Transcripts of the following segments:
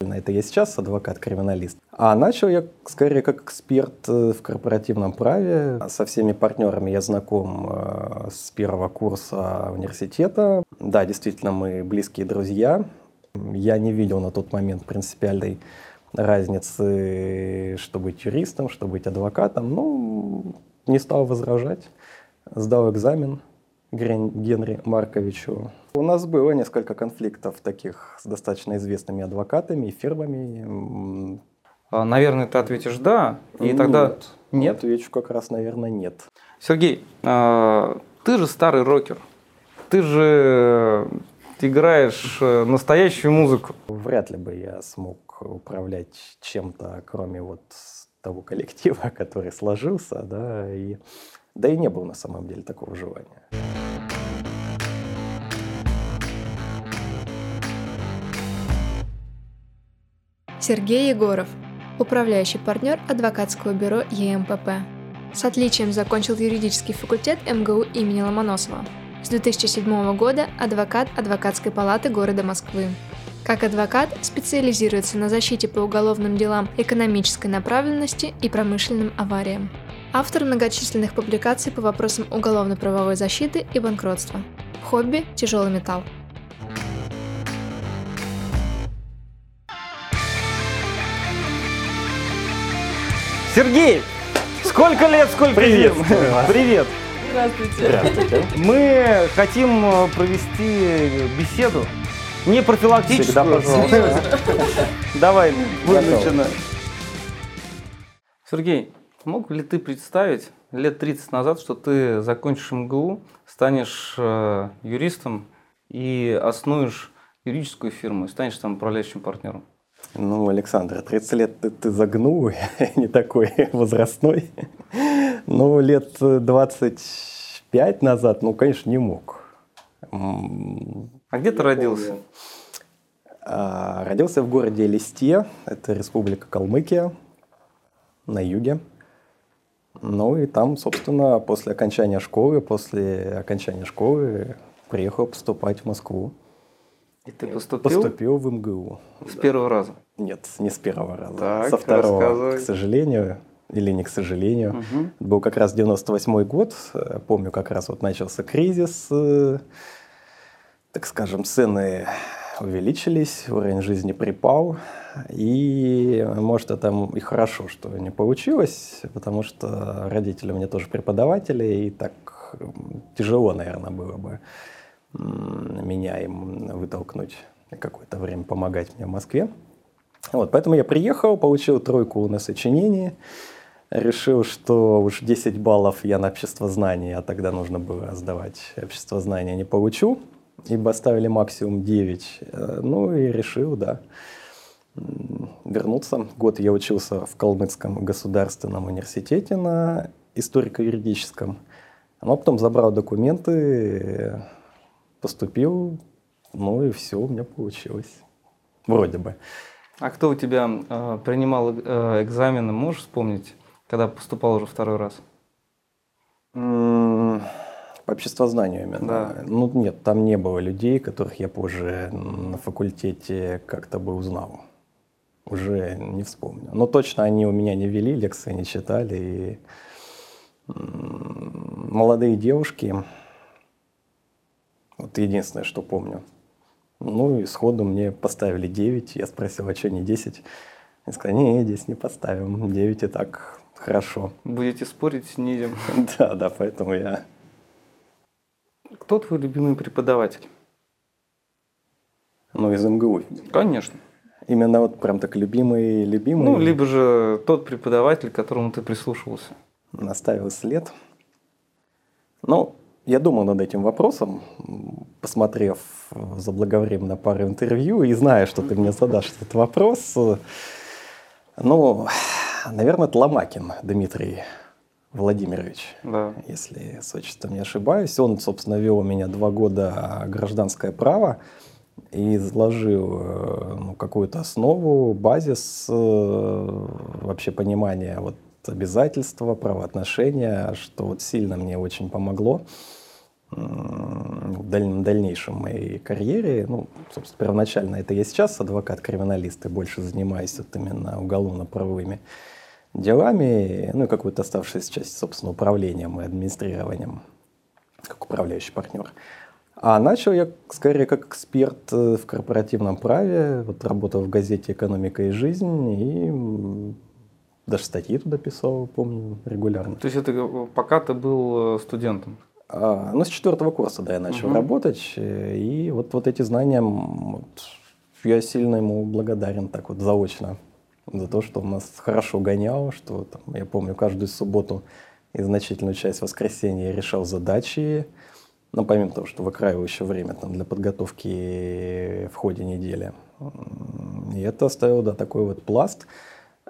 Это я сейчас адвокат-криминалист. А начал я скорее как эксперт э, в корпоративном праве. Со всеми партнерами я знаком э, с первого курса университета. Да, действительно, мы близкие друзья. Я не видел на тот момент принципиальной разницы, что быть юристом, что быть адвокатом. Ну, не стал возражать. Сдал экзамен Генри Марковичу. У нас было несколько конфликтов таких с достаточно известными адвокатами и фирмами. А, наверное, ты ответишь «да», и тогда нет. Нет? Отвечу как раз, наверное, нет. Сергей, а, ты же старый рокер. Ты же играешь э, настоящую музыку. Вряд ли бы я смог управлять чем-то, кроме вот того коллектива, который сложился, да, и да и не было на самом деле такого желания. Сергей Егоров, управляющий партнер адвокатского бюро ЕМПП. С отличием закончил юридический факультет МГУ имени Ломоносова. С 2007 года адвокат адвокатской палаты города Москвы. Как адвокат специализируется на защите по уголовным делам экономической направленности и промышленным авариям. Автор многочисленных публикаций по вопросам уголовно-правовой защиты и банкротства. Хобби – тяжелый металл. Сергей, сколько лет, сколько Привет. зим? Привет. Здравствуйте. Здравствуйте. Мы хотим э, провести беседу, не профилактическую. Всегда пожалуйста. Давай, начинать. Сергей, мог ли ты представить лет 30 назад, что ты закончишь МГУ, станешь э, юристом и основишь юридическую фирму, и станешь там управляющим партнером? Ну, Александр, 30 лет ты, ты загнул, не такой возрастной. Ну, лет 25 назад, ну, конечно, не мог. А где ты родился? а, Родился в городе Листе, это республика Калмыкия, на юге. Ну и там, собственно, после окончания школы, после окончания школы приехал поступать в Москву. И ты поступил Поступил в МГУ. с первого раза? Нет, не с первого раза. Так, Со второго, рассказывай. к сожалению, или не к сожалению. Это был как раз 98 год. Э, Помню, как раз вот начался кризис. э, Так скажем, цены увеличились, уровень жизни припал. И, может, это и хорошо, что не получилось, потому что родители у меня тоже преподаватели, и так тяжело, наверное, было бы меня им вытолкнуть какое-то время помогать мне в Москве. Вот, поэтому я приехал, получил тройку на сочинении, решил, что уж 10 баллов я на общество знаний, а тогда нужно было сдавать общество знания, не получу, ибо ставили максимум 9. Э, Ну и решил, да, вернуться. Год я учился в Калмыцком государственном университете на историко-юридическом. Но потом забрал документы, поступил, ну и все у меня получилось. Вроде бы. А кто у тебя э, принимал э, экзамены, можешь вспомнить, когда поступал уже второй раз? М, По обществознанию именно. Да. Ну нет, там не было людей, которых я позже на факультете как-то бы узнал. Уже не вспомню. Но точно они у меня не вели, лекции не читали. И м, молодые девушки, вот единственное, что помню. Ну и сходу мне поставили 9. Я спросил, а что не 10? Они сказали, не, 10 не поставим. 9 и так хорошо. Будете спорить, снизим. Да, да, поэтому я Кто твой любимый преподаватель? Ну, из МГУ. Конечно. Именно вот прям так любимый, любимый. Ну, либо же тот преподаватель, к которому ты прислушивался. Наставил след. Ну, я думал над этим вопросом, посмотрев заблаговременно пару интервью и зная, что ты мне задашь этот вопрос. Ну, наверное, это Ломакин Дмитрий Владимирович, Да. если с отчеством не ошибаюсь. Он, собственно, вел у меня два года гражданское право и изложил э, ну, какую-то основу, базис э, вообще понимания вот, обязательства, правоотношения, что вот сильно мне очень помогло. в дальнейшем моей карьере. Ну, собственно, первоначально это я сейчас адвокат-криминалист и больше занимаюсь вот именно уголовно-правовыми делами, ну и какую-то оставшуюся часть, собственно, управлением и администрированием, как управляющий партнер. А начал я скорее как эксперт э, в корпоративном праве, вот работал в газете «Экономика и жизнь» и даже статьи туда писал, помню, регулярно. То есть это э, пока ты был э, студентом? А, ну, с четвертого курса, да, я начал угу. работать. И вот, вот эти знания, вот, я сильно ему благодарен так вот заочно за то, что он нас хорошо гонял, что там, я помню, каждую субботу и значительную часть воскресенья я решал задачи, ну, помимо того, что выкраиваю время там, для подготовки в ходе недели. И это оставило, да, такой вот пласт.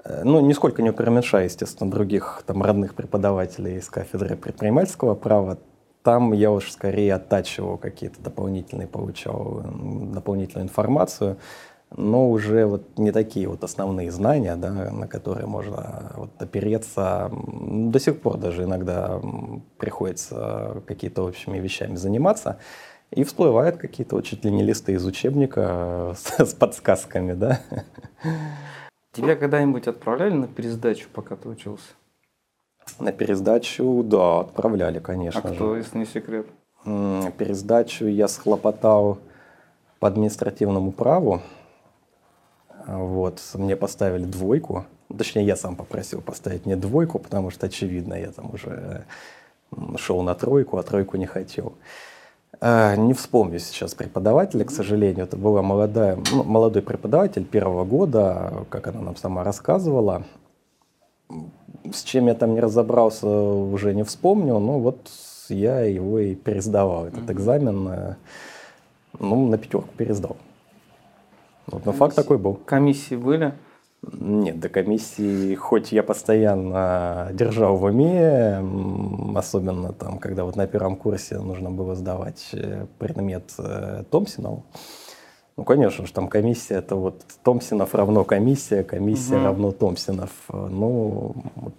Э, ну, нисколько не преуменьшая, естественно, других там родных преподавателей из кафедры предпринимательского права. Там я уж скорее оттачивал какие-то дополнительные, получал дополнительную информацию но уже вот не такие вот основные знания, да, на которые можно вот опереться. До сих пор даже иногда приходится какие-то общими вещами заниматься, и всплывают какие-то вот чуть ли не листы из учебника с, с подсказками, да. Тебя когда-нибудь отправляли на пересдачу, пока ты учился? На пересдачу, да, отправляли, конечно а же. кто, если не секрет? Пересдачу я схлопотал по административному праву. Вот, мне поставили двойку. Точнее, я сам попросил поставить мне двойку, потому что, очевидно, я там уже шел на тройку, а тройку не хотел. А, не вспомню сейчас преподавателя, к сожалению. Это была молодая, ну, молодой преподаватель первого года, как она нам сама рассказывала. С чем я там не разобрался, уже не вспомню, но вот я его и пересдавал, этот экзамен. Ну, на пятерку пересдал. Вот, но факт такой был. Комиссии были? Нет, до комиссии, хоть я постоянно держал в уме, особенно там, когда вот на первом курсе нужно было сдавать э, предмет э, Томпсонов. Ну, конечно же, там комиссия, это вот Томпсонов равно комиссия, комиссия угу. равно Томпсонов. Ну, вот,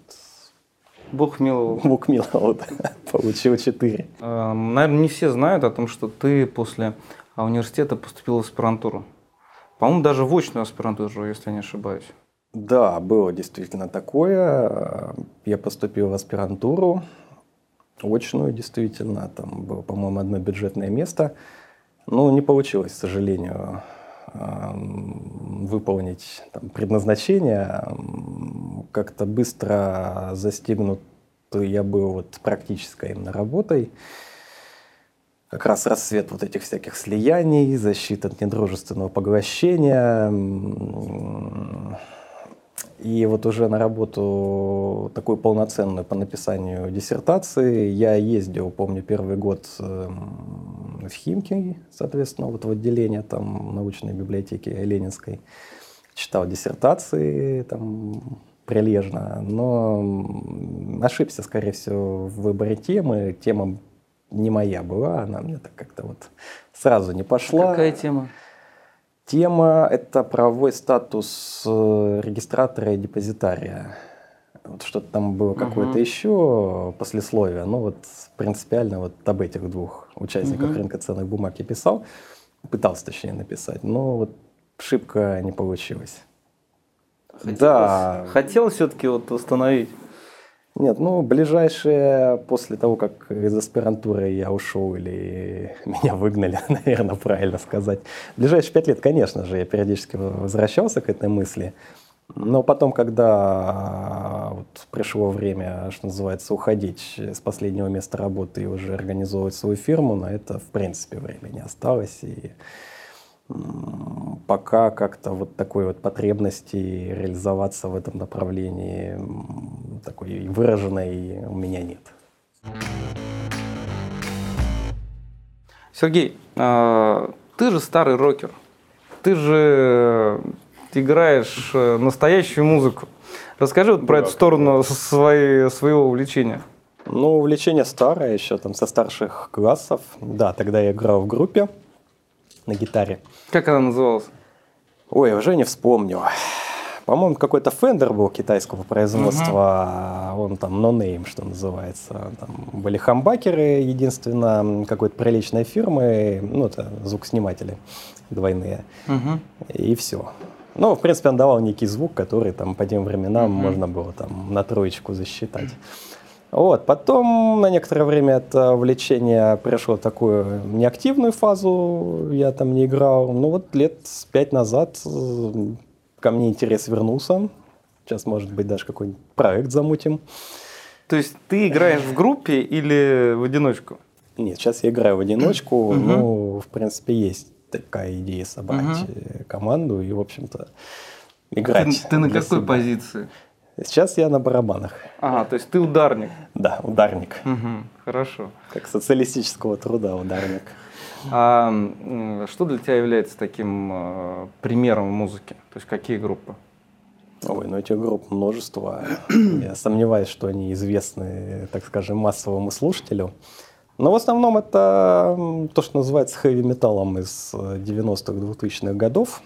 Бог миловал. Бог миловал, да. Получил 4. Наверное, не все знают о том, что ты после университета поступил в аспирантуру. По-моему, даже в очную аспирантуру, если я не ошибаюсь. Да, было действительно такое. Я поступил в аспирантуру, очную действительно. Там было, по-моему, одно бюджетное место. Но не получилось, к сожалению, выполнить там, предназначение. Как-то быстро застигнут я был вот практической именно работой как раз рассвет вот этих всяких слияний, защита от недружественного поглощения. И вот уже на работу такую полноценную по написанию диссертации я ездил, помню, первый год эм, в Химки, соответственно, вот в отделение там научной библиотеки Ленинской. Читал диссертации там прилежно, но ошибся, скорее всего, в выборе темы. Тема не моя была, она мне так как-то вот сразу не пошла. Какая тема? Тема – это правовой статус э, регистратора и депозитария. Вот что-то там было какое-то угу. еще послесловие, но вот принципиально вот об этих двух участниках угу. рынка ценных бумаг я писал, пытался точнее написать, но вот шибко не получилось. Хотелось, да. Хотел все-таки вот установить нет, ну, ближайшие, после того, как из аспирантуры я ушел или меня выгнали, наверное, правильно сказать. Ближайшие пять лет, конечно же, я периодически возвращался к этой мысли. Но потом, когда вот пришло время, что называется, уходить с последнего места работы и уже организовывать свою фирму, на это, в принципе, время не осталось. И пока как-то вот такой вот потребности реализоваться в этом направлении такой выраженной у меня нет. Сергей, а, ты же старый рокер, ты же играешь э, настоящую музыку. Расскажи вот про да, эту сторону своей, своего увлечения. Ну, увлечение старое еще, там, со старших классов. Да, тогда я играл в группе на гитаре. Как она называлась? Ой, уже не вспомню. По-моему, какой-то Fender был китайского производства, uh-huh. он там no name, что называется. Там были хамбакеры, единственно, какой-то приличной фирмы, ну, это звукосниматели двойные. Uh-huh. И все. Ну, в принципе, он давал некий звук, который там по тем временам uh-huh. можно было там на троечку засчитать. Вот. Потом на некоторое время это увлечение пришло в такую неактивную фазу, я там не играл. Ну вот лет пять назад ко мне интерес вернулся. Сейчас, может быть, даже какой-нибудь проект замутим. То есть ты играешь в группе или в одиночку? Нет, сейчас я играю в одиночку. Ну, в принципе, есть такая идея собрать угу. команду и, в общем-то, играть. Ты, ты на какой себя. позиции? Сейчас я на барабанах. Ага, то есть ты ударник? Да, ударник. Угу, хорошо. Как социалистического труда ударник. А что для тебя является таким э, примером музыки? То есть какие группы? Ой, ну этих групп множество. Я сомневаюсь, что они известны, так скажем, массовому слушателю. Но в основном это то, что называется хэви-металлом из 90-х, 2000-х годов.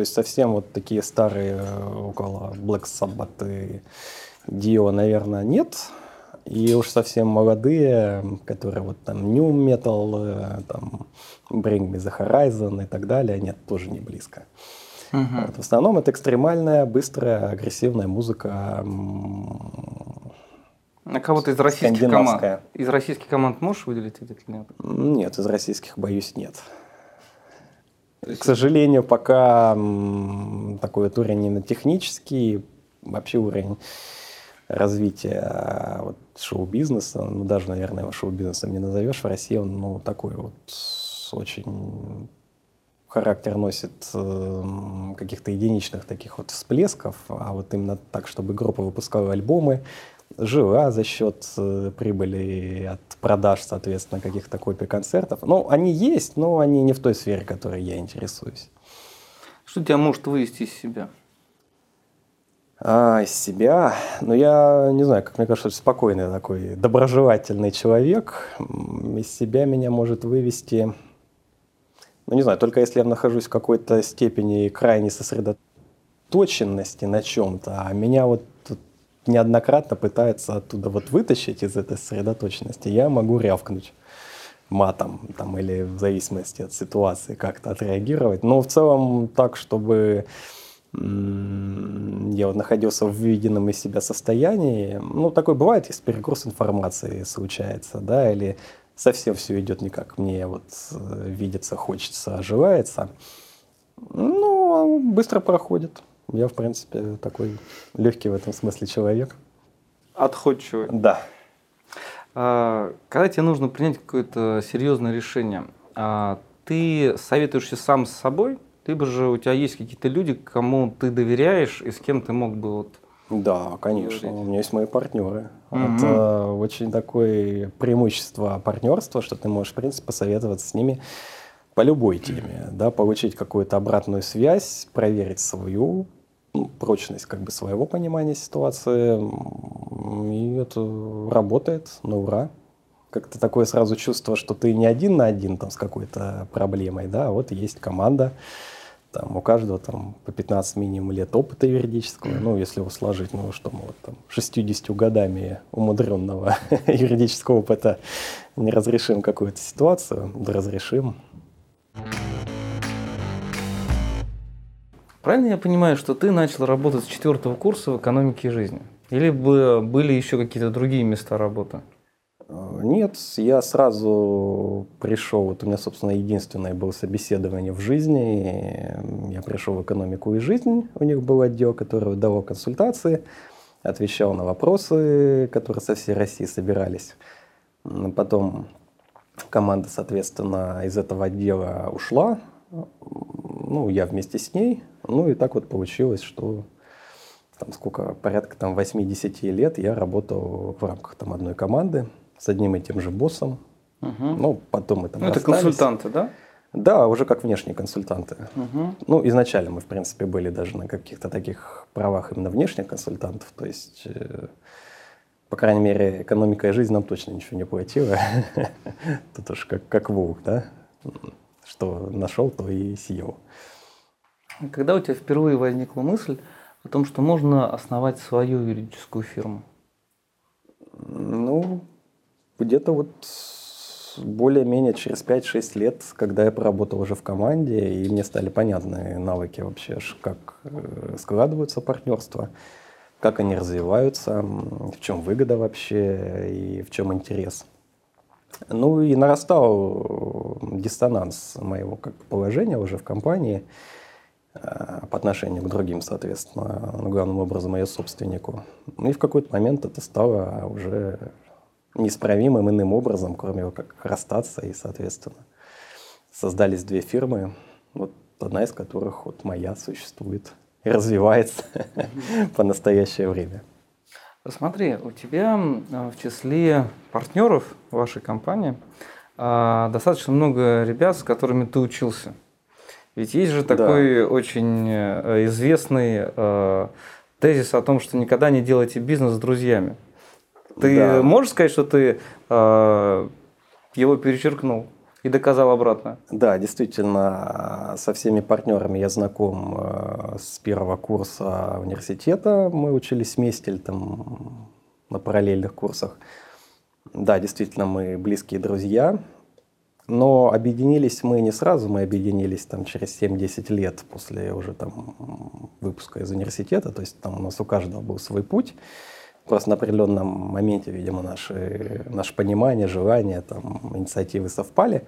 То есть совсем вот такие старые э, около Black Sabbath и Dio, наверное, нет. И уж совсем молодые, которые вот там New Metal, э, там Bring Me The Horizon и так далее, нет, тоже не близко. Угу. Вот, в основном это экстремальная, быстрая, агрессивная музыка. А кого-то из российских команд? Из российских команд можешь выделить или нет? Нет, из российских, боюсь, нет. К сожалению, пока такой вот уровень именно технический, вообще уровень развития а, вот, шоу-бизнеса, ну даже, наверное, его шоу-бизнесом не назовешь, в России он ну, такой вот очень характер носит э, каких-то единичных таких вот всплесков, а вот именно так, чтобы группа выпускала альбомы, жила за счет э, прибыли от продаж, соответственно, каких-то копий концертов. Ну, они есть, но они не в той сфере, которой я интересуюсь. Что тебя может вывести из себя? А, из себя? Ну, я не знаю, как мне кажется, спокойный такой, доброжелательный человек. Из себя меня может вывести, ну, не знаю, только если я нахожусь в какой-то степени крайней сосредоточенности на чем-то, а меня вот неоднократно пытается оттуда вот вытащить из этой сосредоточенности, я могу рявкнуть матом там, или в зависимости от ситуации как-то отреагировать. Но в целом так, чтобы я вот находился в виденном из себя состоянии. Ну, такое бывает, если перегруз информации случается, да, или совсем все идет не как мне вот э, видится, хочется, оживается. Ну, быстро проходит. Я, в принципе, такой легкий в этом смысле человек. Отходчивый. Да. А, когда тебе нужно принять какое-то серьезное решение, а, ты советуешься сам с собой, либо же у тебя есть какие-то люди, кому ты доверяешь и с кем ты мог бы вот да, конечно. У меня есть мои партнеры. Mm-hmm. Это очень такое преимущество партнерства, что ты можешь, в принципе, посоветоваться с ними по любой теме, да, получить какую-то обратную связь, проверить свою прочность как бы своего понимания ситуации, и это работает на ура. Как-то такое сразу чувство, что ты не один на один там с какой-то проблемой, да, а вот есть команда, там у каждого там по 15 минимум лет опыта юридического, ну, если его сложить, ну, что мы вот там 60 годами умудренного юридического опыта не разрешим какую-то ситуацию, да разрешим. Правильно я понимаю, что ты начал работать с четвертого курса в экономике жизни? Или были еще какие-то другие места работы? Э, нет, я сразу пришел, вот у меня, собственно, единственное было собеседование в жизни. Я пришел в экономику и жизнь, у них был отдел, который давал консультации, отвечал на вопросы, которые со всей России собирались. Потом команда, соответственно, из этого отдела ушла, ну, я вместе с ней. Ну, и так вот получилось, что там сколько, порядка там 80 лет я работал в рамках там одной команды с одним и тем же боссом. Угу. Ну, потом мы там Ну, это консультанты, да? Да, уже как внешние консультанты. Угу. Ну, изначально мы, в принципе, были даже на каких-то таких правах именно внешних консультантов. То есть, э, по крайней мере, экономика и жизнь нам точно ничего не платила. Тут уж как, как волк, да? Что нашел, то и съел. Когда у тебя впервые возникла мысль о том, что можно основать свою юридическую фирму? Ну, где-то вот более-менее через 5-6 лет, когда я поработал уже в команде, и мне стали понятны навыки вообще, как э, складываются партнерства, как они развиваются, в чем выгода вообще и в чем интерес. Ну и нарастал диссонанс моего как положения уже в компании э, по отношению к другим, соответственно, главным образом ее собственнику. И в какой-то момент это стало уже неисправимым иным образом, кроме как расстаться и, соответственно, создались две фирмы, вот одна из которых вот моя существует и развивается по настоящее время. Смотри, у тебя в числе партнеров вашей компании а, достаточно много ребят, с которыми ты учился. Ведь есть же такой да. очень э, известный э, тезис о том, что никогда не делайте бизнес с друзьями. Ты да. можешь сказать, что ты э, его перечеркнул и доказал обратно? Да, действительно, со всеми партнерами я знаком э, с первого курса университета. Мы учились вместе там на параллельных курсах. Да, действительно, мы близкие друзья. Но объединились мы не сразу, мы объединились там через 7-10 лет после уже там выпуска из университета. То есть там у нас у каждого был свой путь. Просто на определенном моменте, видимо, наши, наше понимание, желания, там, инициативы совпали.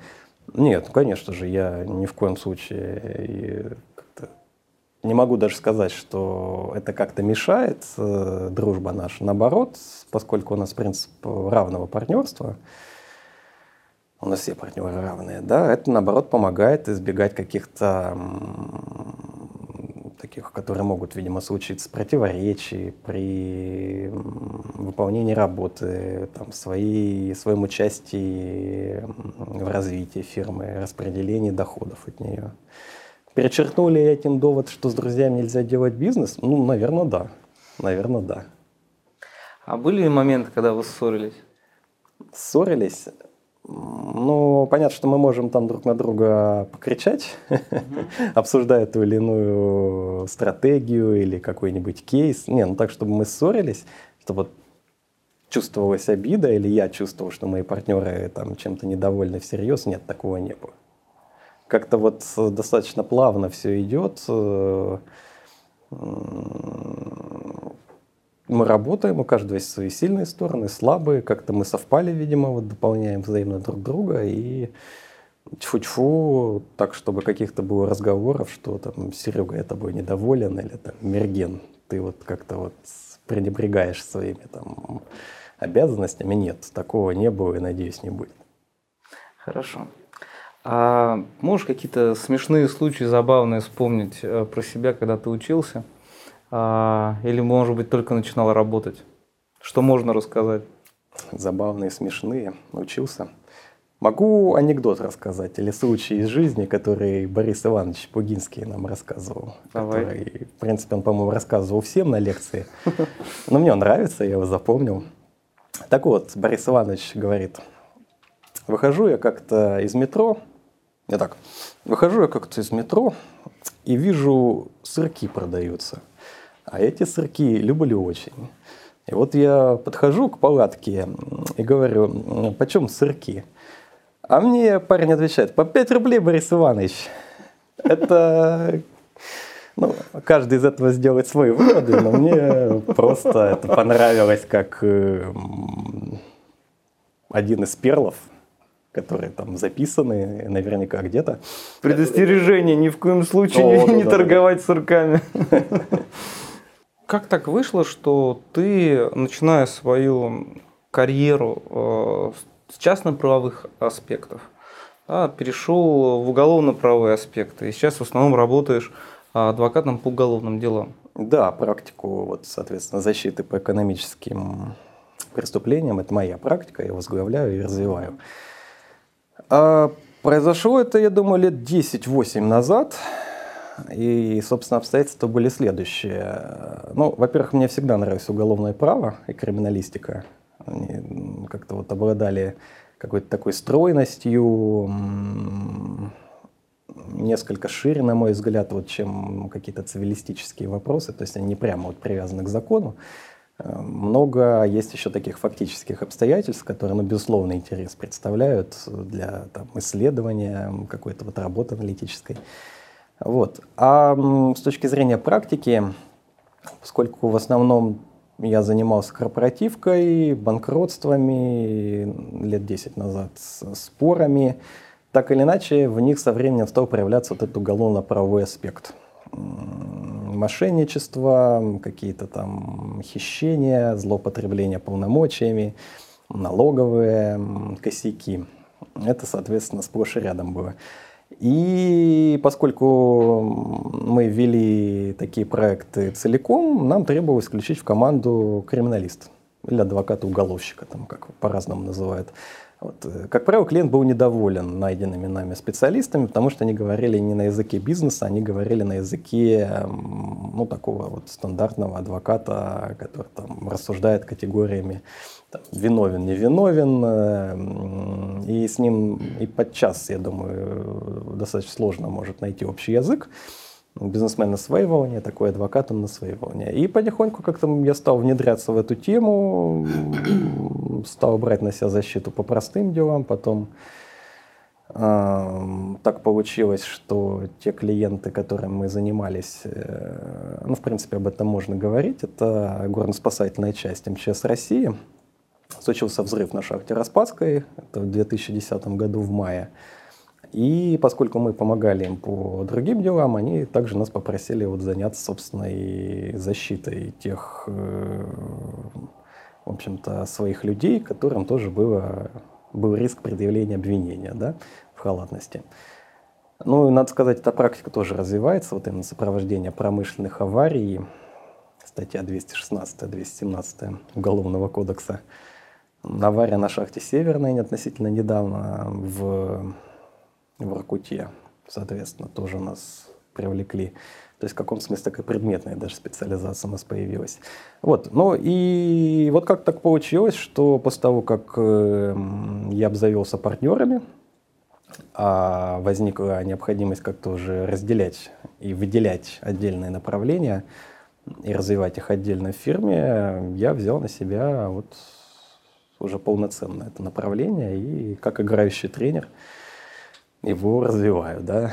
Нет, ну, конечно же, я ни в коем случае не могу даже сказать, что это как-то мешает э, дружба наша. Наоборот, поскольку у нас принцип равного партнерства, у нас все партнеры равные, да, это наоборот помогает избегать каких-то таких, которые могут, видимо, случиться противоречий при выполнении работы, там, свои, своем участии в развитии фирмы, распределении доходов от нее. Перечеркнули этим довод, что с друзьями нельзя делать бизнес? Ну, наверное, да. Наверное, да. А были ли моменты, когда вы ссорились? Ссорились? Ну, понятно, что мы можем там друг на друга покричать, обсуждая ту или иную стратегию или какой-нибудь кейс. Не, ну так, чтобы мы ссорились, чтобы чувствовалась обида, или я чувствовал, что мои партнеры там чем-то недовольны всерьез, нет, такого не было. Как-то вот достаточно плавно все идет э, мы работаем, у каждого есть свои сильные стороны, слабые, как-то мы совпали, видимо, вот дополняем взаимно друг друга и тьфу-тьфу, так, чтобы каких-то было разговоров, что там Серега, я тобой недоволен, или там Мерген, ты вот как-то вот пренебрегаешь своими там обязанностями. Нет, такого не было и, надеюсь, не будет. Хорошо. А можешь какие-то смешные случаи, забавные вспомнить э, про себя, когда ты учился? А, или, может быть, только начинал работать? Что можно рассказать? Забавные, смешные. Научился. Могу анекдот рассказать или случай из жизни, который Борис Иванович Пугинский нам рассказывал. Давай. Который, в принципе, он, по-моему, рассказывал всем на лекции. Но мне он нравится, я его запомнил. Так вот, Борис Иванович говорит, выхожу я как-то из метро, я так, выхожу я как-то из метро и вижу, сырки продаются – а эти сырки люблю очень. И вот я подхожу к палатке и говорю, почем сырки? А мне парень отвечает, по 5 рублей, Борис Иванович. Это ну, каждый из этого сделает свои выводы, но мне просто это понравилось как э, один из перлов, которые там записаны наверняка где-то. Предостережение, ни в коем случае О, не, да, не да, торговать да. сырками. Как так вышло, что ты, начиная свою карьеру э, с частно-правовых аспектов, да, перешел в уголовно-правовые аспекты, и сейчас в основном работаешь адвокатом по уголовным делам? Да, практику, вот, соответственно, защиты по экономическим преступлениям, это моя практика, я возглавляю и развиваю. А Произошло это, я думаю, лет 10-8 назад. И, собственно, обстоятельства были следующие. Ну, во-первых, мне всегда нравилось уголовное право и криминалистика. Они как-то вот обладали какой-то такой стройностью, несколько шире, на мой взгляд, вот, чем какие-то цивилистические вопросы. То есть они не прямо вот привязаны к закону. Э, много есть еще таких фактических обстоятельств, которые, ну, безусловно, интерес представляют для там, исследования, какой-то вот работы аналитической. Вот. А с точки зрения практики, поскольку в основном я занимался корпоративкой, банкротствами лет 10 назад, спорами, так или иначе в них со временем стал проявляться вот этот уголовно-правовой аспект. Мошенничество, какие-то там хищения, злоупотребление полномочиями, налоговые косяки. Это, соответственно, сплошь и рядом было. И поскольку мы ввели такие проекты целиком, нам требовалось включить в команду криминалист или адвоката-уголовщика, там как по-разному называют. Вот. Э, как правило, клиент был недоволен найденными нами специалистами, потому что они говорили не на языке бизнеса, они говорили на языке ну, такого вот стандартного адвоката, который там рассуждает категориями там, виновен, не виновен. Э, и с ним и подчас, я думаю, достаточно сложно может найти общий язык бизнесмен на своей волне, такой адвокат он на своей волне. И потихоньку как-то я стал внедряться в эту тему, стал брать на себя защиту по простым делам, потом так получилось, что те клиенты, которыми мы занимались, э, ну, в принципе, об этом можно говорить, это горно-спасательная часть МЧС России. Случился взрыв на шахте Распадской, это в 2010 году в мае. И поскольку мы помогали им по другим делам, они также нас попросили вот заняться, собственной защитой тех, э, в общем-то, своих людей, которым тоже было, был риск предъявления обвинения да, в халатности. Ну, надо сказать, эта практика тоже развивается, вот именно сопровождение промышленных аварий, статья 216-217 Уголовного кодекса. Авария на шахте Северной относительно недавно в в Иркуте, соответственно, тоже нас привлекли. То есть в каком смысле такая предметная даже специализация у нас появилась. Вот. Ну и вот как так получилось, что после того, как э, я обзавелся партнерами, а возникла необходимость как-то уже разделять и выделять отдельные направления и развивать их отдельно в фирме, я взял на себя вот уже полноценное это направление и как играющий тренер – его развиваю, да.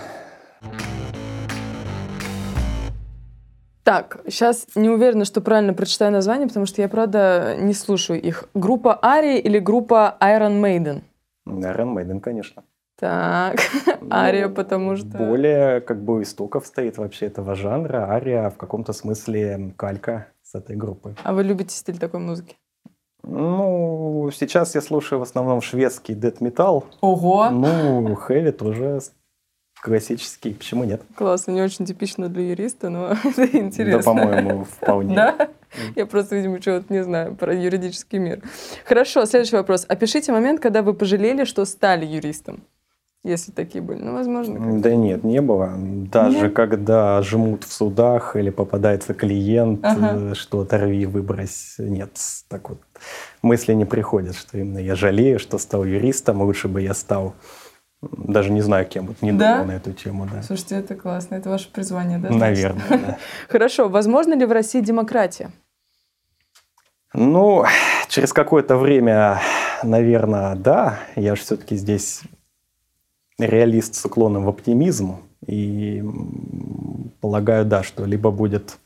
Так, сейчас не уверена, что правильно прочитаю название, потому что я, правда, не слушаю их. Группа Ария или группа Iron Maiden? Iron Maiden, конечно. Так, Ария, ну, потому что... Более как бы истоков стоит вообще этого жанра. Ария в каком-то смысле калька с этой группы. А вы любите стиль такой музыки? Ну, сейчас я слушаю в основном шведский дэт металл. Ого! Ну, хэви тоже классический, почему нет? Классно, не очень типично для юриста, но это интересно. Да, по-моему, вполне. Да? Я просто, видимо, чего-то не знаю про юридический мир. Хорошо, следующий вопрос. Опишите момент, когда вы пожалели, что стали юристом. Если такие были. Ну, возможно. Да нет, не было. Даже нет? когда жмут в судах или попадается клиент, ага. что оторви, выбрось. Нет, так вот мысли не приходят, что именно я жалею, что стал юристом, лучше бы я стал даже не знаю, кем, вот не да? думал на эту тему. Да. Слушайте, это классно, это ваше призвание, да? Наверное, да. Хорошо, возможно ли в России демократия? Ну, через какое-то время, наверное, да. Я же все-таки здесь реалист с уклоном в оптимизм. И полагаю, да, что либо будет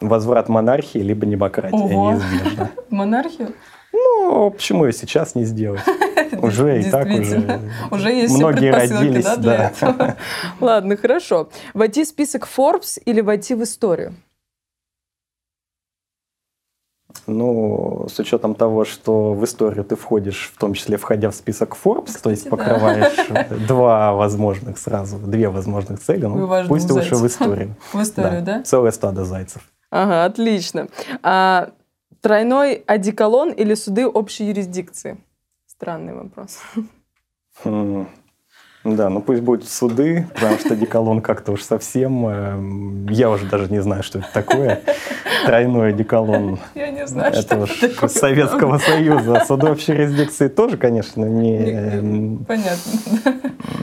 возврат монархии, либо демократия Ого. неизбежно. Монархию? Ну, почему ее сейчас не сделать? Уже и так уже. Уже есть Многие родились, да. Ладно, хорошо. Войти в список Forbes или войти в историю? Ну, с учетом того, что в историю ты входишь, в том числе входя в список Forbes, Кстати, то есть покрываешь да. два возможных сразу, две возможных цели, ну, пусть лучше в историю. В историю, да? Целое стадо зайцев. Ага, отлично. А, тройной одеколон или суды общей юрисдикции? Странный вопрос. Да, ну пусть будут суды, потому что деколон как-то уж совсем... э, Я уже даже не знаю, что это такое. Тройной деколон. Я не знаю, Это что это такое. Советского Союза. Судовой юрисдикции тоже, конечно, не, э, Понятно.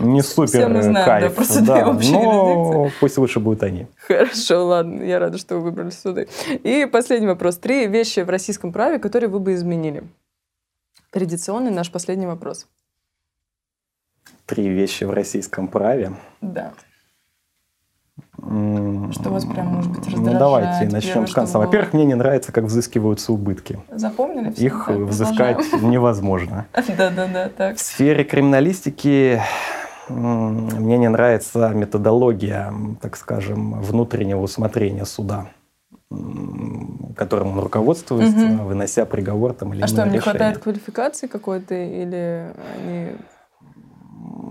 не Все супер мы знаем, кайф. да, про суды да, общей но пусть лучше будут они. Хорошо, ладно, я рада, что вы выбрали суды. И последний вопрос. Три вещи в российском праве, которые вы бы изменили. Традиционный наш последний вопрос. Три вещи в российском праве. Да. Что вас прям, может быть, Ну, раздражает? давайте начнем Первое, с конца. Во-первых, мне не нравится, как взыскиваются убытки. Запомнили? всё? Их Так, взыскать невозможно. продолжаем. Да-да-да, так. В сфере криминалистики мне не нравится методология, так скажем, внутреннего усмотрения суда, которым он руководствуется, Мгм. вынося приговор там или А что, им не решение. хватает квалификации какой-то или они...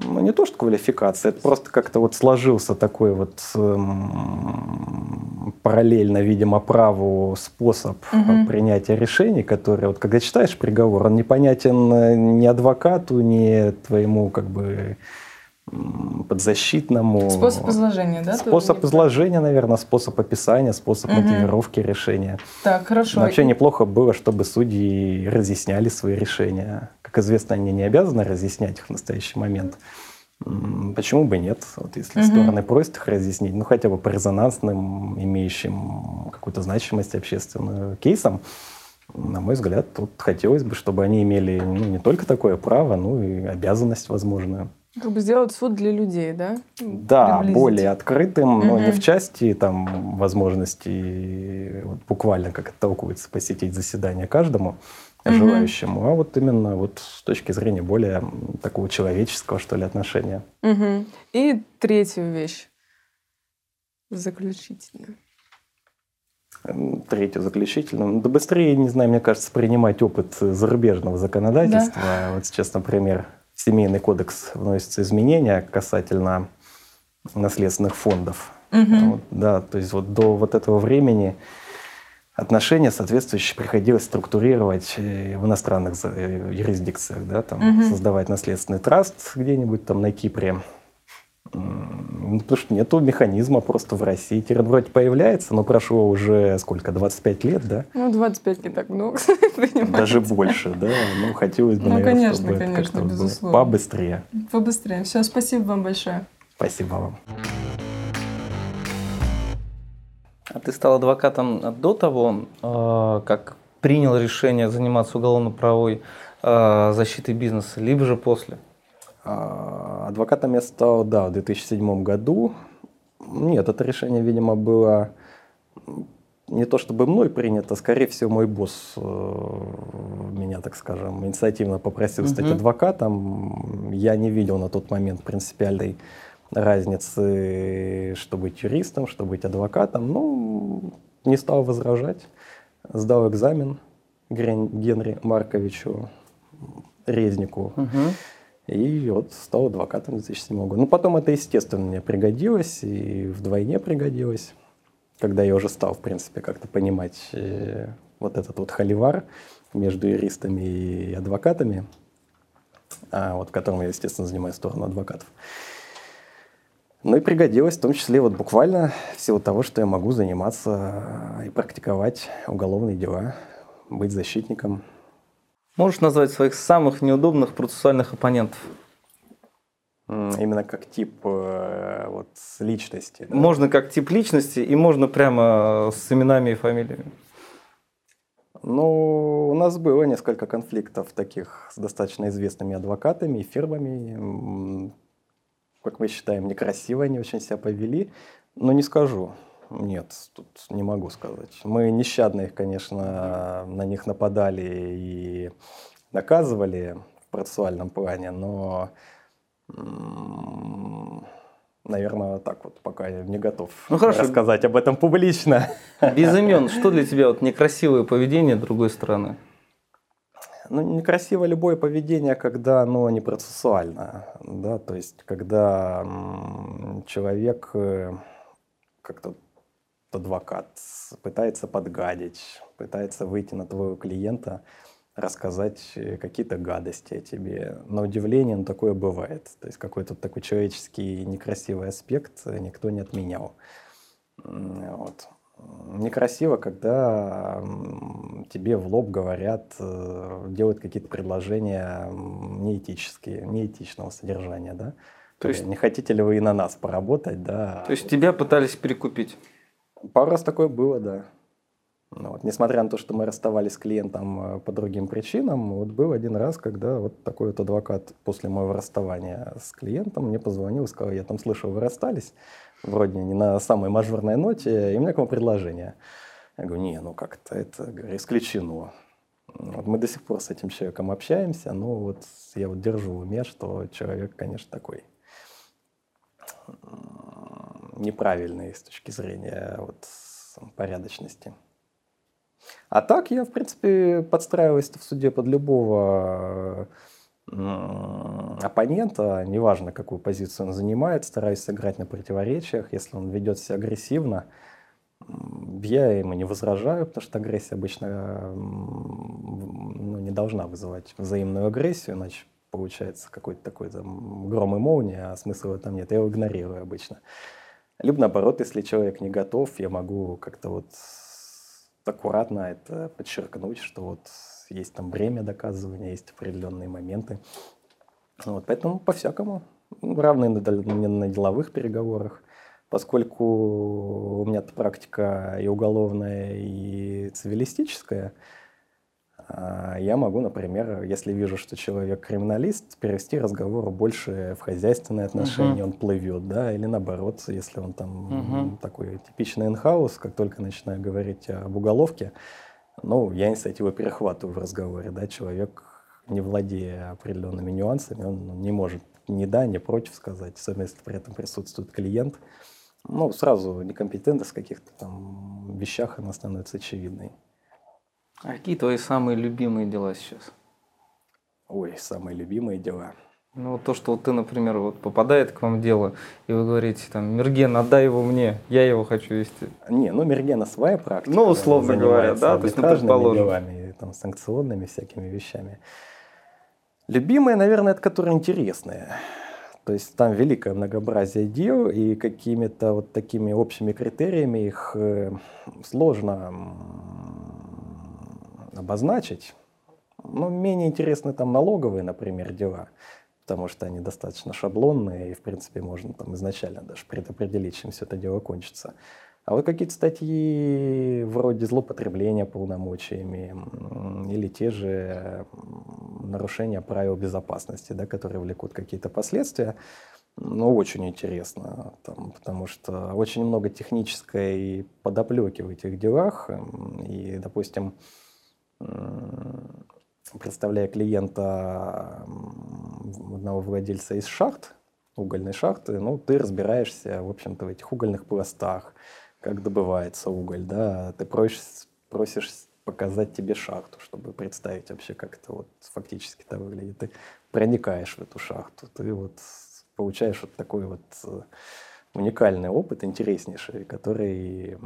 Ну, не то, что квалификация, это просто как-то вот сложился такой вот эм, параллельно, видимо, праву способ Мгм. принятия решений, который, вот когда читаешь приговор, он непонятен э, ни адвокату, ни твоему как бы подзащитному. Способ изложения, да? Способ изложения, наверное, способ описания, способ Мгм. мотивировки решения. Так, хорошо. Вообще И- неплохо было, чтобы судьи разъясняли свои решения. Как известно, они не обязаны разъяснять их в настоящий момент. Почему бы нет? Вот если Мгм. стороны просят их разъяснить, ну хотя бы по резонансным, имеющим какую-то значимость общественную кейсам, на мой взгляд, тут хотелось бы, чтобы они имели ну, не только такое право, но и обязанность возможную. Как бы сделать суд для людей, да? Да, более открытым, но не Мгм. в части там возможности вот, буквально как оттолкивается посетить заседание каждому Мгм. желающему, а вот именно вот с точки зрения более такого человеческого, что ли, отношения. Мгм. И третью вещь. Заключительную. М, Третье заключительное. Да быстрее, не знаю, мне кажется, принимать опыт зарубежного законодательства. Вот сейчас, например, в Семейный кодекс вносятся изменения касательно наследственных фондов. Мгм. Вот, да, то есть вот до вот этого времени отношения соответствующие приходилось структурировать э, в иностранных э, юрисдикциях, да, там Мгм. создавать наследственный траст где-нибудь там на Кипре. Ну, потому что нету механизма просто в России. Теперь он вроде появляется, но прошло уже сколько, 25 лет, да? Ну, 25 не так много, понимаете? Даже больше, да? Ну, хотелось бы, Ну, наверное, конечно, чтобы это конечно, было безусловно. побыстрее. Побыстрее. Все, спасибо вам большое. Спасибо вам. А ты стал адвокатом до того, э, как принял решение заниматься уголовно-правовой э, защитой бизнеса, либо же после? А, Адвокатом я стал, да, в 2007 году. Нет, это решение, видимо, было не то чтобы мной принято, скорее всего, мой босс э, меня, так скажем, инициативно попросил стать Мгм. адвокатом. Я не видел на тот момент принципиальной разницы, что быть юристом, что быть адвокатом. Ну, не стал возражать. Сдал экзамен Генри Марковичу Резнику. И вот стал адвокатом в 2007 году. Ну, потом это, естественно, мне пригодилось, и вдвойне пригодилось, когда я уже стал, в принципе, как-то понимать э, вот этот вот холивар между юристами и адвокатами, а, вот в котором я, естественно, занимаю сторону адвокатов. Ну и пригодилось, в том числе вот буквально в силу того, что я могу заниматься и практиковать уголовные дела, быть защитником. Можешь назвать своих самых неудобных процессуальных оппонентов? Именно как тип э, вот, личности. да. Можно как тип личности и можно прямо с именами и фамилиями. Ну, у нас было несколько конфликтов таких с достаточно известными адвокатами и фирмами. Как мы считаем, некрасиво они очень себя повели. Но не скажу. Нет, тут не могу сказать. Мы нещадно их, конечно, на них нападали и наказывали в процессуальном плане, но, наверное, так вот пока я не готов Ну, хорошо. рассказать об этом публично. Без имен, что для тебя вот некрасивое поведение другой стороны? Ну, некрасиво любое поведение, когда оно не процессуально, да, то есть когда человек э, как-то адвокат пытается подгадить, пытается выйти на твоего клиента, рассказать э, какие-то гадости о тебе. На удивление, ну, такое бывает. То есть какой-то такой человеческий некрасивый аспект никто не отменял. Вот. Некрасиво, когда тебе в лоб говорят, э, делают какие-то предложения неэтические, неэтичного содержания, да? То есть не хотите ли вы и на нас поработать, да? То есть тебя пытались перекупить? Пару раз такое было, да. Ну, вот, несмотря на то, что мы расставались с клиентом э, по другим причинам, вот был один раз, когда вот такой вот адвокат после моего расставания с клиентом мне позвонил и сказал, я там слышал, вы расстались, вроде не на самой мажорной ноте, и у меня к вам предложение. Я говорю, не, ну как-то это говорю, исключено. Вот мы до сих пор с этим человеком общаемся, но вот я вот держу в уме, что человек, конечно, такой неправильный с точки зрения вот, порядочности. А так я, в принципе, подстраиваюсь в суде под любого оппонента, неважно, какую позицию он занимает, стараюсь сыграть на противоречиях. Если он ведет себя агрессивно, я ему не возражаю, потому что агрессия обычно ну, не должна вызывать взаимную агрессию, иначе получается какой-то такой там гром и молния, а смысла там нет. Я его игнорирую обычно. Либо наоборот, если человек не готов, я могу как-то вот аккуратно это подчеркнуть, что вот есть там время доказывания, есть определенные моменты. Вот, поэтому по-всякому. Равны на, на деловых переговорах. Поскольку у меня практика и уголовная, и цивилистическая – я могу, например, если вижу, что человек криминалист, перевести разговор больше в хозяйственные отношения, угу. он плывет, да, или наоборот, если он там угу. такой типичный инхаус, как только начинаю говорить об уголовке, ну, я инициативу перехватываю в разговоре, да, человек, не владея определенными нюансами, он не может ни да, ни против сказать, особенно если при этом присутствует клиент, ну, сразу некомпетентность в каких-то там вещах она становится очевидной. А какие твои самые любимые дела сейчас? Ой, самые любимые дела. Ну, вот то, что вот ты, например, вот попадает к вам дело, и вы говорите, там, Мерген, отдай его мне, я его хочу вести. Не, ну, Мергена своя практика. Ну, условно говоря, да, то есть, ну, предположим. делами, там, санкционными всякими вещами. Любимые, наверное, это которые интересные. То есть там великое многообразие дел, и какими-то вот такими общими критериями их э, сложно обозначить. Ну, менее интересны там налоговые, например, дела, потому что они достаточно шаблонные, и, в принципе, можно там изначально даже предопределить, чем все это дело кончится. А вот какие-то статьи вроде злоупотребления полномочиями или те же нарушения правил безопасности, да, которые влекут какие-то последствия, ну, очень интересно, там, потому что очень много технической подоплеки в этих делах. И, допустим, представляя клиента одного владельца из шахт, угольной шахты, ну, ты разбираешься, в общем-то, в этих угольных пластах, как добывается уголь, да, ты просишь, просишь показать тебе шахту, чтобы представить вообще, как это вот фактически это выглядит. Ты проникаешь в эту шахту, ты вот получаешь вот такой вот э, уникальный опыт, интереснейший, который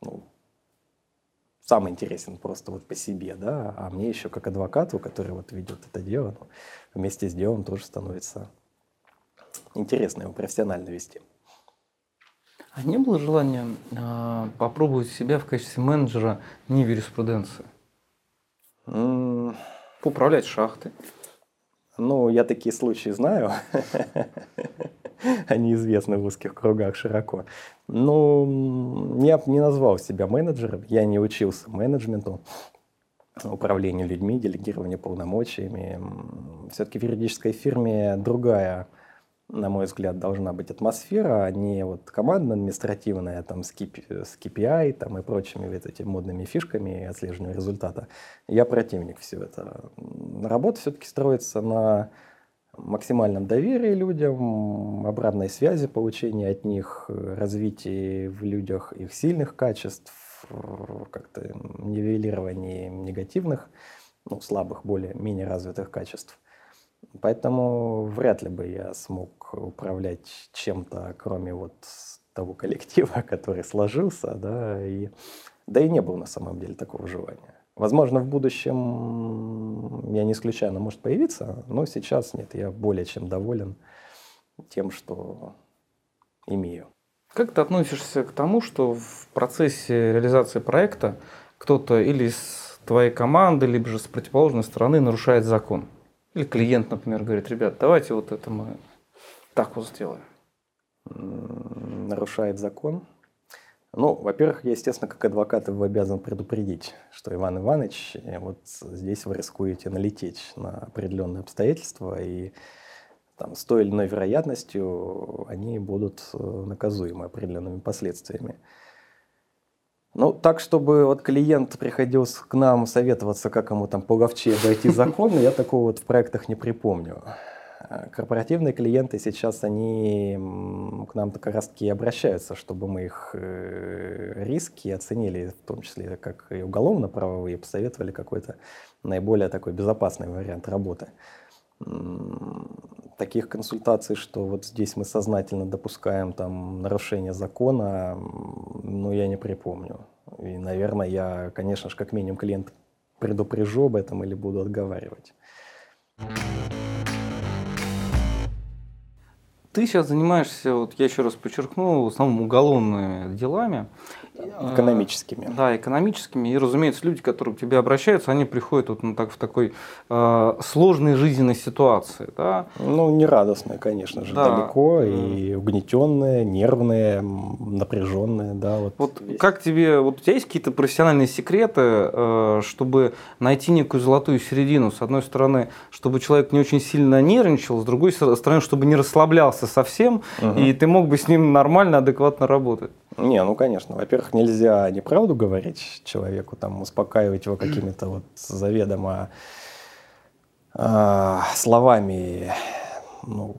ну, сам интересен просто вот по себе, да, а мне еще как адвокату, который вот ведет это дело, ну, вместе с делом тоже становится интересно его профессионально вести. А не было желания э, попробовать себя в качестве менеджера не юриспруденции? Mm. Управлять шахтой? Ну, я такие случаи знаю. Они известны в узких кругах широко. Ну, я не назвал себя менеджером, я не учился менеджменту, управлению людьми, делегированию полномочиями. Все-таки в юридической фирме другая на мой взгляд, должна быть атмосфера, а не вот командно-административная там, с, KPI, с KPI там, и прочими вот этими модными фишками отслеживания результата. Я противник всего этого. Работа все-таки строится на максимальном доверии людям, обратной связи, получении от них, развитии в людях их сильных качеств, как-то нивелировании негативных, ну, слабых, более менее развитых качеств – Поэтому вряд ли бы я смог управлять чем-то, кроме вот того коллектива, который сложился, да, и, да и не было на самом деле такого желания. Возможно, в будущем, я не исключаю, она может появиться, но сейчас нет, я более чем доволен тем, что имею. Как ты относишься к тому, что в процессе реализации проекта кто-то или из твоей команды, либо же с противоположной стороны нарушает закон? Или клиент, например, говорит, ребят, давайте вот это мы так вот сделаем. Нарушает закон? Ну, во-первых, я, естественно, как адвокат его обязан предупредить, что Иван Иванович, э, вот здесь вы рискуете налететь на определенные обстоятельства, и там, с той или иной вероятностью они будут э, наказуемы определенными последствиями. Ну, так, чтобы вот клиент приходил к нам советоваться, как ему там половче обойти закон, я такого вот в проектах не припомню. Корпоративные клиенты сейчас, они к нам как раз таки обращаются, чтобы мы их э, риски оценили, в том числе как и уголовно-правовые, посоветовали какой-то наиболее такой безопасный вариант работы. Таких консультаций, что вот здесь мы сознательно допускаем там нарушение закона, ну, я не припомню. И, наверное, я, конечно же, как минимум клиент предупрежу об этом или буду отговаривать. Ты сейчас занимаешься, вот я еще раз подчеркну, в основном уголовными делами. Экономическими. Да, экономическими. И, разумеется, люди, которые к тебе обращаются, они приходят вот, ну, так, в такой э, сложной жизненной ситуации. Да? Ну, нерадостные, конечно же, да. далеко, и угнетенные, нервные, напряженные. Да, вот вот как тебе, вот у тебя есть какие-то профессиональные секреты, э, чтобы найти некую золотую середину? С одной стороны, чтобы человек не очень сильно нервничал, с другой стороны, чтобы не расслаблялся совсем, угу. и ты мог бы с ним нормально, адекватно работать. Не, ну конечно. Во-первых, нельзя неправду говорить человеку, там, успокаивать его какими-то вот заведомо э, словами, ну,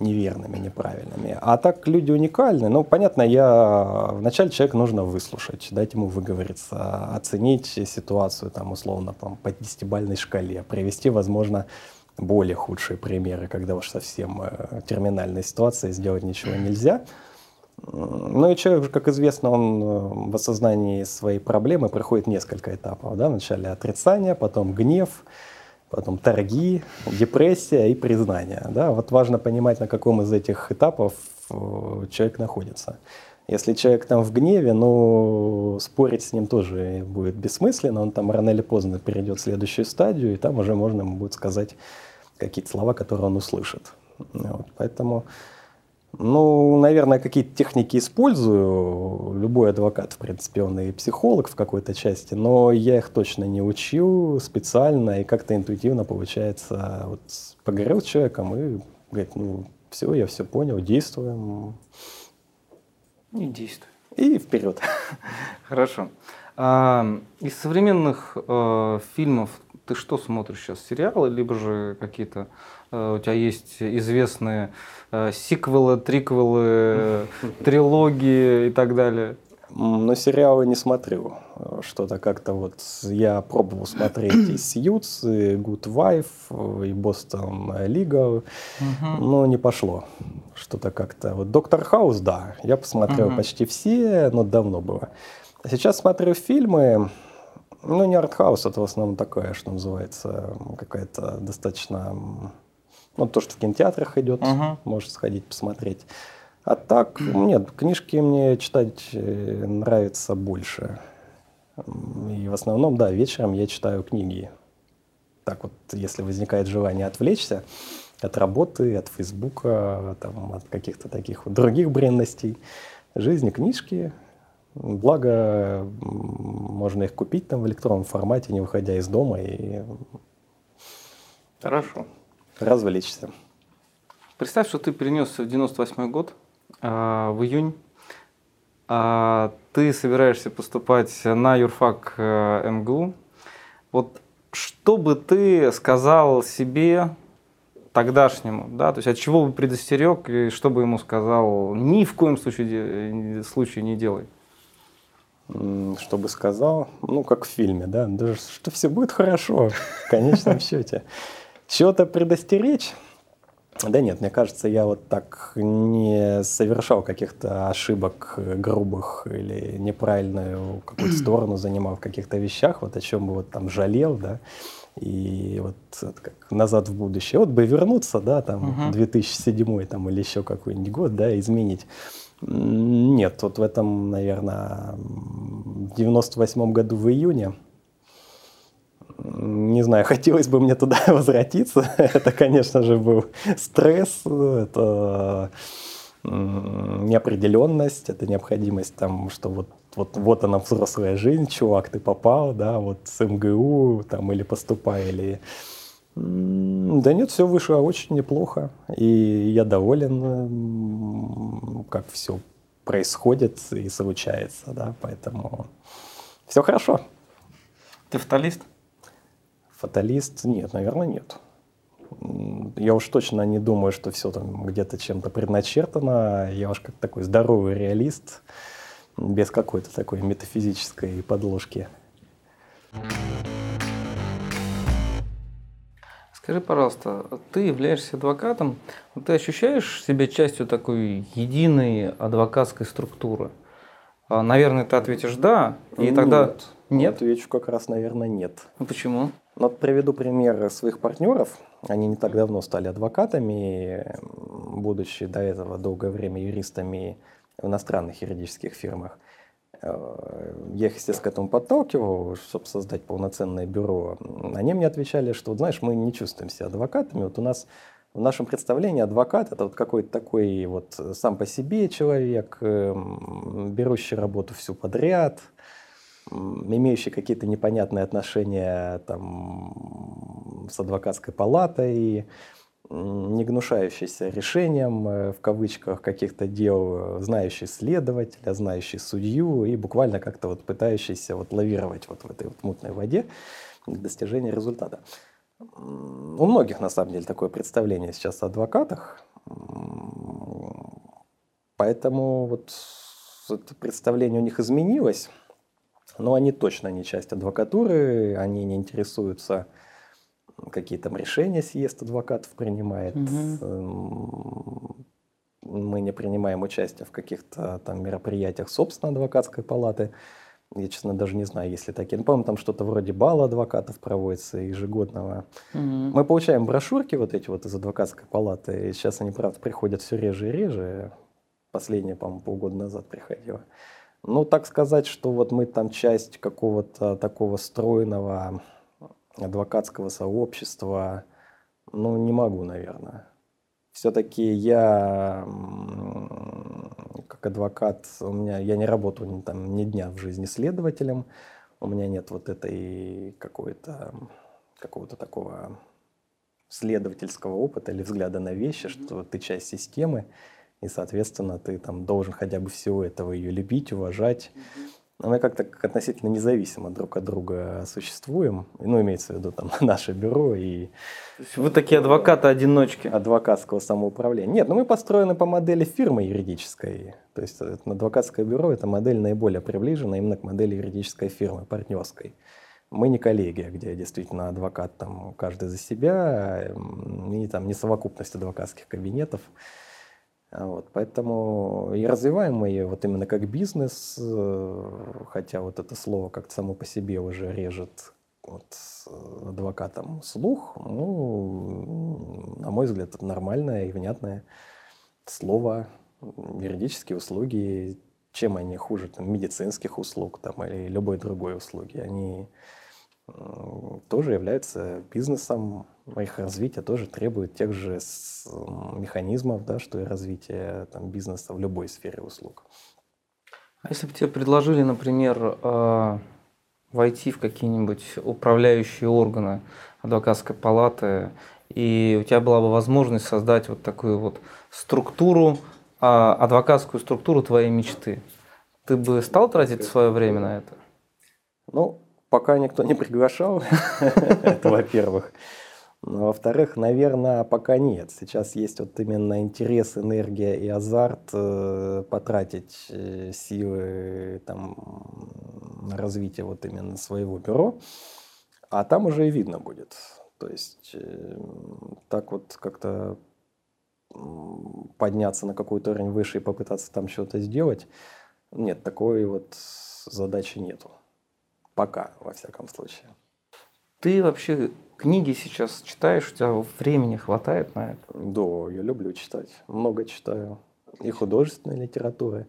неверными, неправильными. А так люди уникальны. Ну, понятно, я вначале человека нужно выслушать, дать ему выговориться, оценить ситуацию, там, условно, там, по десятибальной шкале, привести, возможно, более худшие примеры, когда уж совсем э, терминальная ситуация, сделать ничего нельзя. Ну и человек, как известно, он э, в осознании своей проблемы проходит несколько этапов. Да? Вначале отрицание, потом гнев, потом торги, депрессия и признание. Да? Вот важно понимать, на каком из этих этапов э, человек находится. Если человек там в гневе, ну, спорить с ним тоже будет бессмысленно, он там рано или поздно перейдет в следующую стадию, и там уже можно будет сказать какие-то слова, которые он услышит. Вот, поэтому ну, наверное, какие-то техники использую. Любой адвокат, в принципе, он и психолог в какой-то части, но я их точно не учу специально, и как-то интуитивно получается. Вот поговорил с человеком и говорит, ну, все, я все понял, действуем. И действуем. И вперед. Хорошо. А, из современных э, фильмов ты что смотришь сейчас? Сериалы, либо же какие-то у тебя есть известные э, сиквелы, триквелы, трилогии и так далее? Но сериалы не смотрю. Что-то как-то вот я пробовал смотреть и Сьюз, и Good Wife, и Бостон Лига, но не пошло. Что-то как-то. Вот Доктор Хаус, да, я посмотрел почти все, но давно было. А сейчас смотрю фильмы, ну, не артхаус, это в основном такое, что называется, какая-то достаточно... Ну, то, что в кинотеатрах идет, uh-huh. можешь сходить посмотреть. А так, нет, книжки мне читать э, нравится больше. И в основном, да, вечером я читаю книги. Так вот, если возникает желание отвлечься от работы, от Фейсбука, там, от каких-то таких вот других бренностей, жизни, книжки, Благо, можно их купить там в электронном формате, не выходя из дома и Хорошо. Развлечься. Представь, что ты перенесся в 98 год, э, в июнь. А ты собираешься поступать на юрфак э, МГУ. Вот что бы ты сказал себе тогдашнему, да, то есть от чего бы предостерег и что бы ему сказал, ни в коем случае, случае не делай чтобы сказал, ну, как в фильме, да, даже что все будет хорошо в конечном счете. Чего-то предостеречь, Да нет, мне кажется, я вот так не совершал каких-то ошибок грубых или неправильную какую-то сторону занимал в каких-то вещах, вот о чем бы вот там жалел, да, и вот как назад в будущее. Вот бы вернуться, да, там, uh-huh. 2007 там, или еще какой-нибудь год, да, изменить. Нет, вот в этом, наверное, в 98 году в июне не знаю, хотелось бы мне туда возвратиться. это, конечно же, был стресс, это неопределенность, это необходимость там, что вот, вот, вот она взрослая жизнь, чувак, ты попал, да, вот с МГУ там или поступай, или... Да нет, все вышло очень неплохо, и я доволен, как все происходит и случается, да, поэтому все хорошо. Ты фаталист? Фаталист? Нет, наверное, нет. Я уж точно не думаю, что все там где-то чем-то предначертано. Я уж как такой здоровый реалист, без какой-то такой метафизической подложки. Скажи, пожалуйста, ты являешься адвокатом, ты ощущаешь себя частью такой единой адвокатской структуры? А, наверное, ты ответишь «да», и нет, тогда... Нет? Отвечу как раз, наверное, нет. Ну, почему? Ну, вот приведу пример своих партнеров. Они не так давно стали адвокатами, будучи до этого долгое время юристами в иностранных юридических фирмах. Э, я их, естественно, к этому подталкивал, чтобы создать полноценное бюро. Они мне отвечали, что, знаешь, мы не чувствуем себя адвокатами. Вот у нас в нашем представлении адвокат это вот какой-то такой вот сам по себе человек, эм, берущий работу всю подряд – имеющий какие-то непонятные отношения там, с адвокатской палатой, не гнушающийся решением, э, в кавычках, каких-то дел, знающий следователя, знающий судью и буквально как-то вот пытающийся вот лавировать вот в этой вот мутной воде для достижения результата. У многих, на самом деле, такое представление сейчас о адвокатах. Поэтому вот это представление у них изменилось. Но они точно не часть адвокатуры, они не интересуются, какие там решения съезд адвокатов принимает. Угу. Мы не принимаем участие в каких-то там мероприятиях собственно адвокатской палаты. Я, честно, даже не знаю, есть ли такие. Ну, по-моему, там что-то вроде бала адвокатов проводится ежегодного. Угу. Мы получаем брошюрки вот эти вот из адвокатской палаты. И сейчас они, правда, приходят все реже и реже. Последние, по-моему, полгода назад приходило. Ну, так сказать, что вот мы там часть какого-то такого стройного адвокатского сообщества, ну, не могу, наверное. Все-таки я, как адвокат, у меня, я не работаю там, ни дня в жизни следователем, у меня нет вот этой какой-то, какого-то такого следовательского опыта или взгляда на вещи, что ты часть системы, и, соответственно, ты там должен хотя бы всего этого ее любить, уважать. Но мы как-то относительно независимо друг от друга существуем. Ну, имеется в виду там наше бюро и... Вы такие адвокаты-одиночки. Адвокатского самоуправления. Нет, ну мы построены по модели фирмы юридической. То есть адвокатское бюро – это модель наиболее приближена именно к модели юридической фирмы, партнерской. Мы не коллегия, где действительно адвокат там каждый за себя, и там не совокупность адвокатских кабинетов. Вот, поэтому и развиваем мы ее вот именно как бизнес, э, хотя вот это слово как-то само по себе уже режет вот, адвокатам слух. Ну, на мой взгляд, это нормальное и внятное слово. Юридические услуги, чем они хуже там, медицинских услуг там, или любой другой услуги? Они тоже являются бизнесом, их развитие тоже требует тех же механизмов, да, что и развитие там, бизнеса в любой сфере услуг. А если бы тебе предложили, например, а, войти в какие-нибудь управляющие органы адвокатской палаты, и у тебя была бы возможность создать вот такую вот структуру, а, адвокатскую структуру твоей мечты, ты бы стал тратить свое время на это? Ну, пока никто не приглашал, это во-первых. Во-вторых, наверное, пока нет. Сейчас есть вот именно интерес, энергия и азарт э, потратить э, силы там, на развитие вот именно своего бюро, а там уже и видно будет. То есть э, так вот как-то подняться на какой-то уровень выше и попытаться там что-то сделать. Нет, такой вот задачи нету. Пока, во всяком случае. Ты вообще книги сейчас читаешь? У тебя времени хватает на это? Да, я люблю читать. Много читаю. И художественной литературы,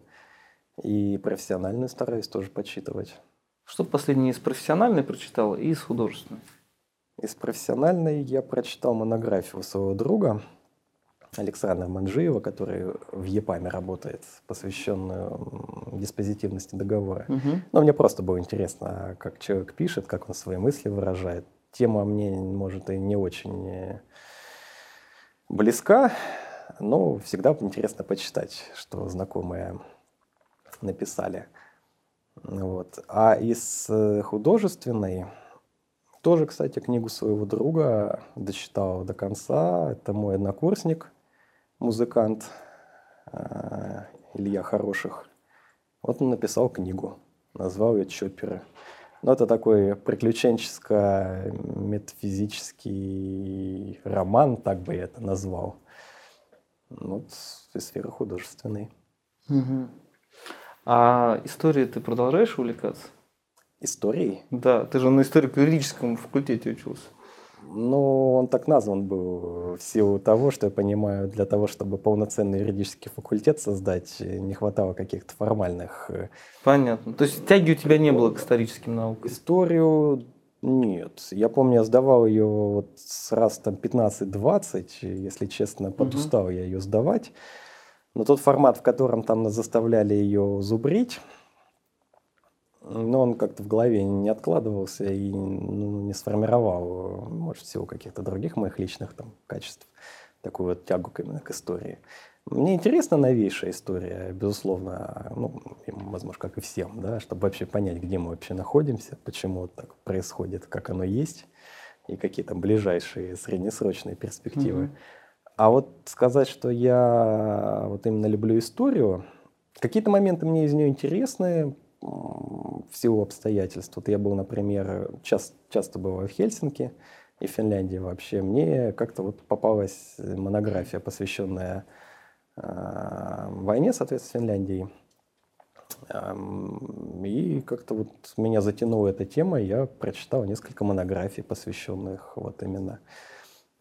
и профессиональную стараюсь тоже почитывать. Что последнее из профессиональной прочитал и из художественной? Из профессиональной я прочитал монографию своего друга Александра Манжиева, который в ЕПАМе работает, посвященную диспозитивности договора. Угу. Но мне просто было интересно, как человек пишет, как он свои мысли выражает. Тема мне, может, и не очень э, близка, но всегда интересно почитать, что знакомые написали. Вот. А из э, художественной тоже, кстати, книгу своего друга дочитал до конца. Это мой однокурсник, музыкант э, Илья Хороших. Вот он написал книгу, назвал ее «Чопперы». Ну, это такой приключенческо-метафизический роман, так бы я это назвал. Вот из сферы художественной. Угу. А историей ты продолжаешь увлекаться? Историей? Да, ты же на историко-юридическом факультете учился. Ну, он так назван был в силу того, что я понимаю, для того, чтобы полноценный юридический факультет создать, не хватало каких-то формальных... Э, Понятно. То есть тяги у тебя не было к историческим наукам? Историю нет. Я помню, я сдавал ее вот раз там 15-20, если честно, подустал угу. я ее сдавать. Но тот формат, в котором там нас заставляли ее зубрить, но он как-то в голове не откладывался и ну, не сформировал, может, всего каких-то других моих личных там качеств, такую вот тягу именно к истории. Мне интересна новейшая история, безусловно, ну, возможно, как и всем, да, чтобы вообще понять, где мы вообще находимся, почему так происходит, как оно есть, и какие там ближайшие среднесрочные перспективы. Mm-hmm. А вот сказать, что я вот именно люблю историю, какие-то моменты мне из нее интересны, в силу обстоятельств. Вот я был, например, часто, часто бываю в Хельсинки и Финляндии вообще. Мне как-то вот попалась монография, посвященная э, войне, соответственно, Финляндии. Эм, и как-то вот меня затянула эта тема, я прочитал несколько монографий, посвященных вот именно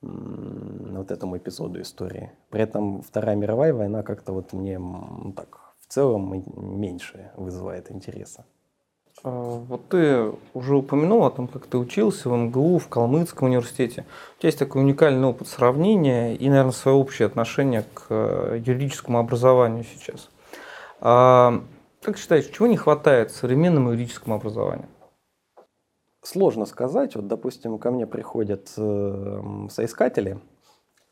вот этому эпизоду истории. При этом Вторая мировая война как-то вот мне так в целом меньше вызывает интереса. А, вот ты уже упомянул о том, как ты учился в МГУ, в Калмыцком университете. У тебя есть такой уникальный опыт сравнения и, наверное, свое общее отношение к э, юридическому образованию сейчас. А, как считаешь, чего не хватает современному юридическому образованию? Сложно сказать. Вот, допустим, ко мне приходят э, соискатели,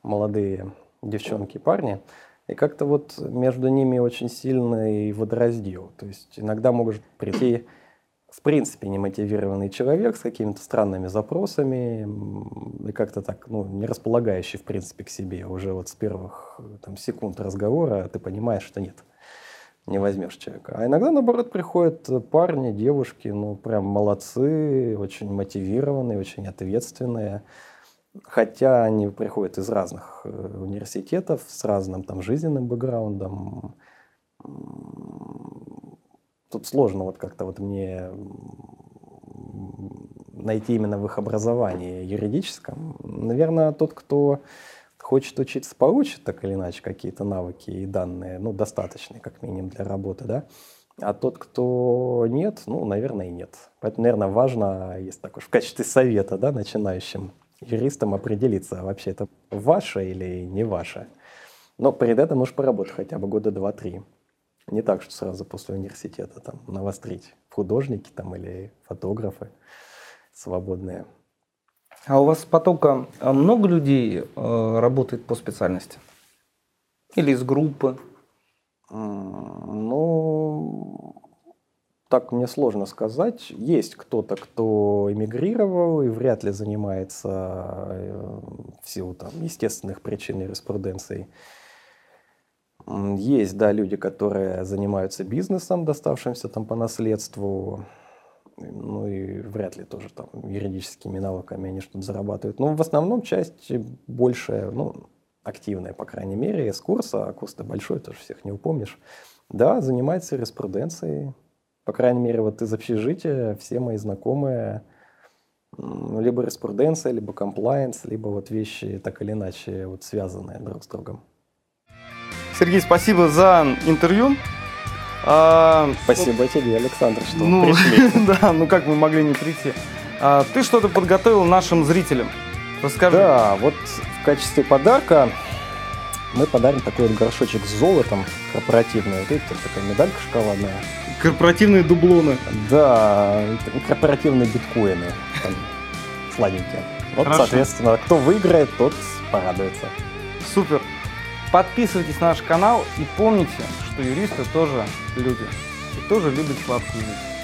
молодые девчонки и парни, и как-то вот между ними очень сильный водораздел. То есть иногда может прийти в принципе немотивированный человек с какими-то странными запросами и как-то так, ну, не располагающий в принципе к себе. Уже вот с первых там, секунд разговора ты понимаешь, что нет, не возьмешь человека. А иногда, наоборот, приходят парни, девушки, ну, прям молодцы, очень мотивированные, очень ответственные, Хотя они приходят из разных э, университетов, с разным там жизненным бэкграундом. Тут сложно вот как-то вот мне найти именно в их образовании юридическом. Наверное, тот, кто хочет учиться, получит так или иначе какие-то навыки и данные, ну, достаточные, как минимум, для работы, да. А тот, кто нет, ну, наверное, и нет. Поэтому, наверное, важно, если так уж в качестве совета, да, начинающим юристам определиться, вообще это ваше или не ваше. Но перед этим нужно поработать хотя бы года два-три. Не так, что сразу после университета там навострить художники там или фотографы свободные. А у вас потока а много людей э, работает по специальности? Или из группы? Ну, так мне сложно сказать. Есть кто-то, кто эмигрировал и вряд ли занимается э, в силу там, естественных причин юриспруденцией. Есть, да, люди, которые занимаются бизнесом, доставшимся там по наследству, ну и вряд ли тоже там юридическими навыками они что-то зарабатывают. Но в основном часть больше, ну, активная, по крайней мере, с курса, а курс-то большой, тоже всех не упомнишь. Да, занимается юриспруденцией. По крайней мере, вот из общежития все мои знакомые либо юриспруденция, либо комплайенс, либо вот вещи так или иначе вот связанные друг с другом. Сергей, спасибо за интервью. А, спасибо вот, тебе, Александр, что ну, пришли. Да, ну как мы могли не прийти. А, ты что-то подготовил нашим зрителям. Расскажи. Да, вот в качестве подарка мы подарим такой вот горшочек с золотом корпоративный. Вот видите, такая медалька шоколадная. Корпоративные дублоны. Да, корпоративные биткоины. Там, сладенькие. Вот, Хорошо. соответственно, кто выиграет, тот порадуется. Супер. Подписывайтесь на наш канал и помните, что юристы тоже люди. И тоже любят сладкую жизнь.